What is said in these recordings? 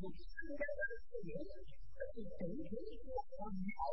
บีควิกมันต่อหนึ่ง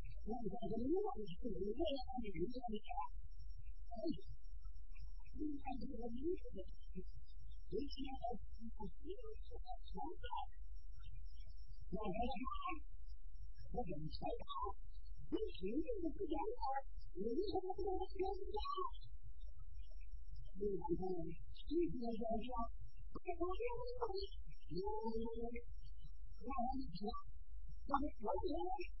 إن الذين اختلفوا وليدوا دبا، أولي الأغلال: فاطلبوا الله، وأنتم أذى أذى، وأنتم تدعون أنتم وذة أبانا، ولداية رجاء ميتا، والله أعدما للناس 叶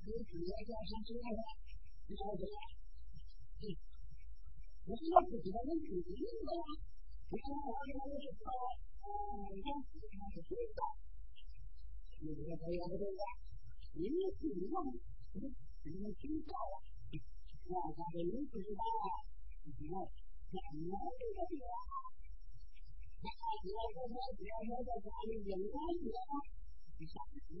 你只要交上资料了，你找我就行了。我是自己问自己的呀。你看我二哥就是说，啊，你看你二是最的，你看他也不对呀。您自己看看，您您知道呀。那家伙您不知道啊。那你们就是对了。那你要说只要说在家里有关系的话，一下子了。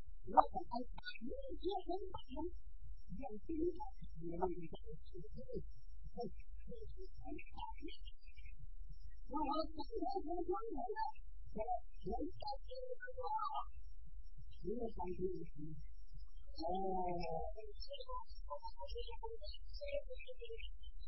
What the heck? Yeah, what the heck? Yeah, see, you have to be able to get it well, I'll tell you I'm going to do. But, let's get to the law. You know, I'm doing this. Oh.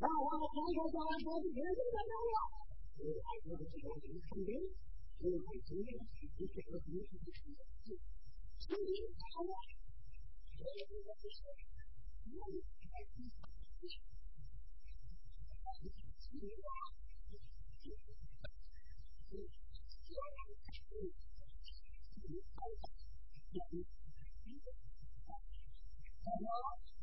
那我们从头到尾都是别人的干扰，所以还是要知道人身边，所以还是要去这个东西去学习。所以他说，我们这个就是努力开始学习，习惯，所以只要我们开始，我们开始，我们，我们。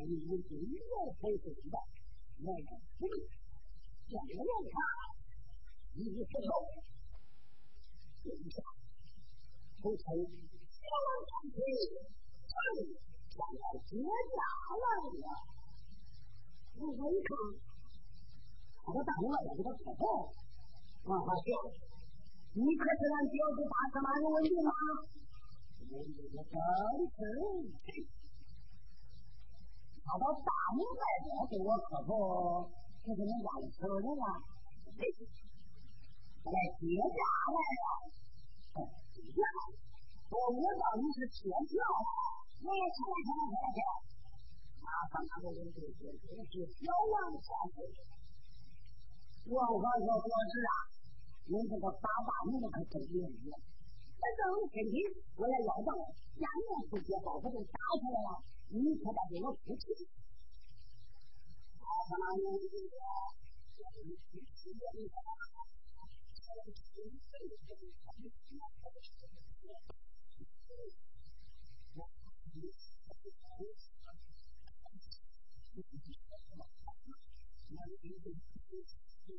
我一进又开始激动，那个激动，讲又大，一伸手，一下，呼呼，让我想起，哎，俺表姐来了。我一看，跑到大门外边给他开门，王华，你可是俺表姐大哥马文军吗？文，我真诚。他到大门外边给我磕头，就是你家里头人了。来接驾来了，呀，我我到你是接轿来了，来来来来来，他三个就是就是小王先生，我皇说国啊，您这个八大门可真厉害。那等今天我来老，下面直接把这个打出来了。你可把我扶起。他他妈的，你平时也没啥，现在纯粹的他们他妈的，我你他妈的，你他妈的，那你得你他妈的。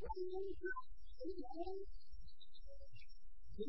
Thank you.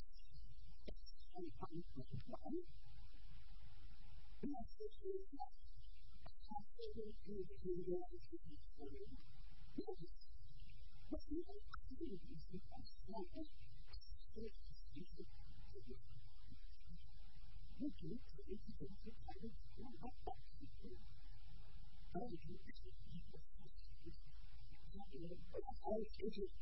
in 2021. We have secured that capacity in the United States. Yes, but we are continuing to expand services to the region to integrate the private and public sector. Our business is to support the growth of our agents.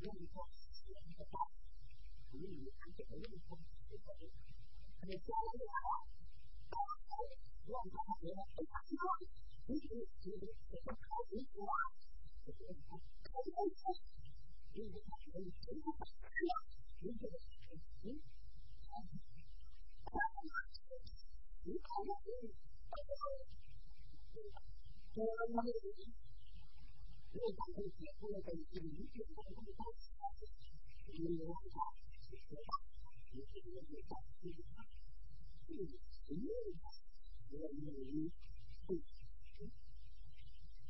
เรื่องของเรื่องของนี่มันเป็นเรื่องของในใจเราลองทำดูนะไปทำด้วยนี่คือนี่คือคนเขาดีกว่าเขาไม่ใช่นี่คือคนที่เขาเชื่อนี่คือนี่เขาไม่ได้ตัวมัน 因为咱们结婚的这个理解当中，当时我们有啥学法，有什么有啥技术，对实用的，我们有对。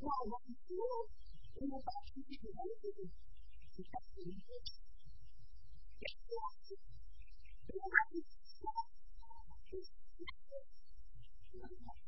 那我们说，我们把这个原理是干什么？讲话是，我们是说，是，然后。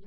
I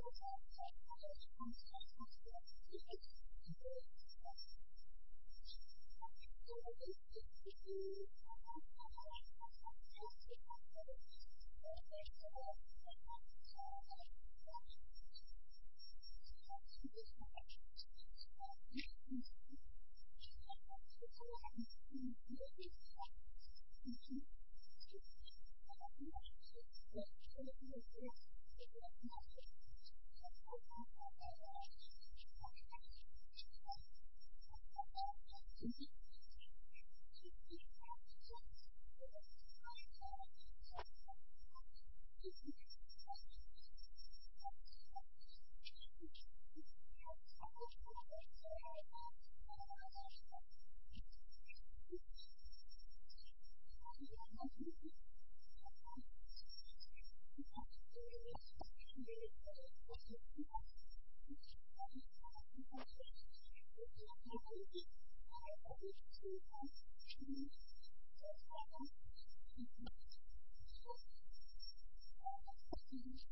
个啥你你 Thank you.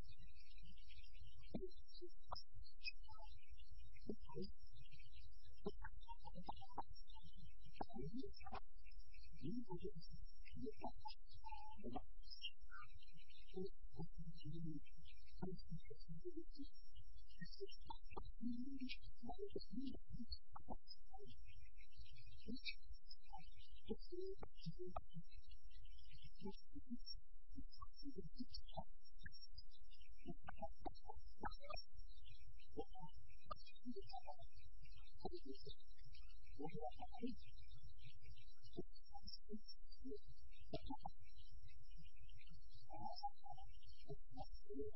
你你 Thank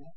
Thank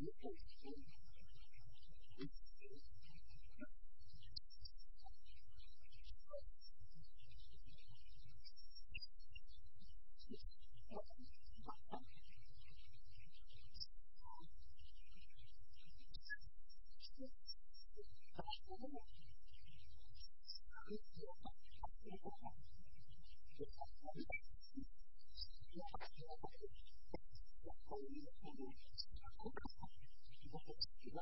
you're going to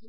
the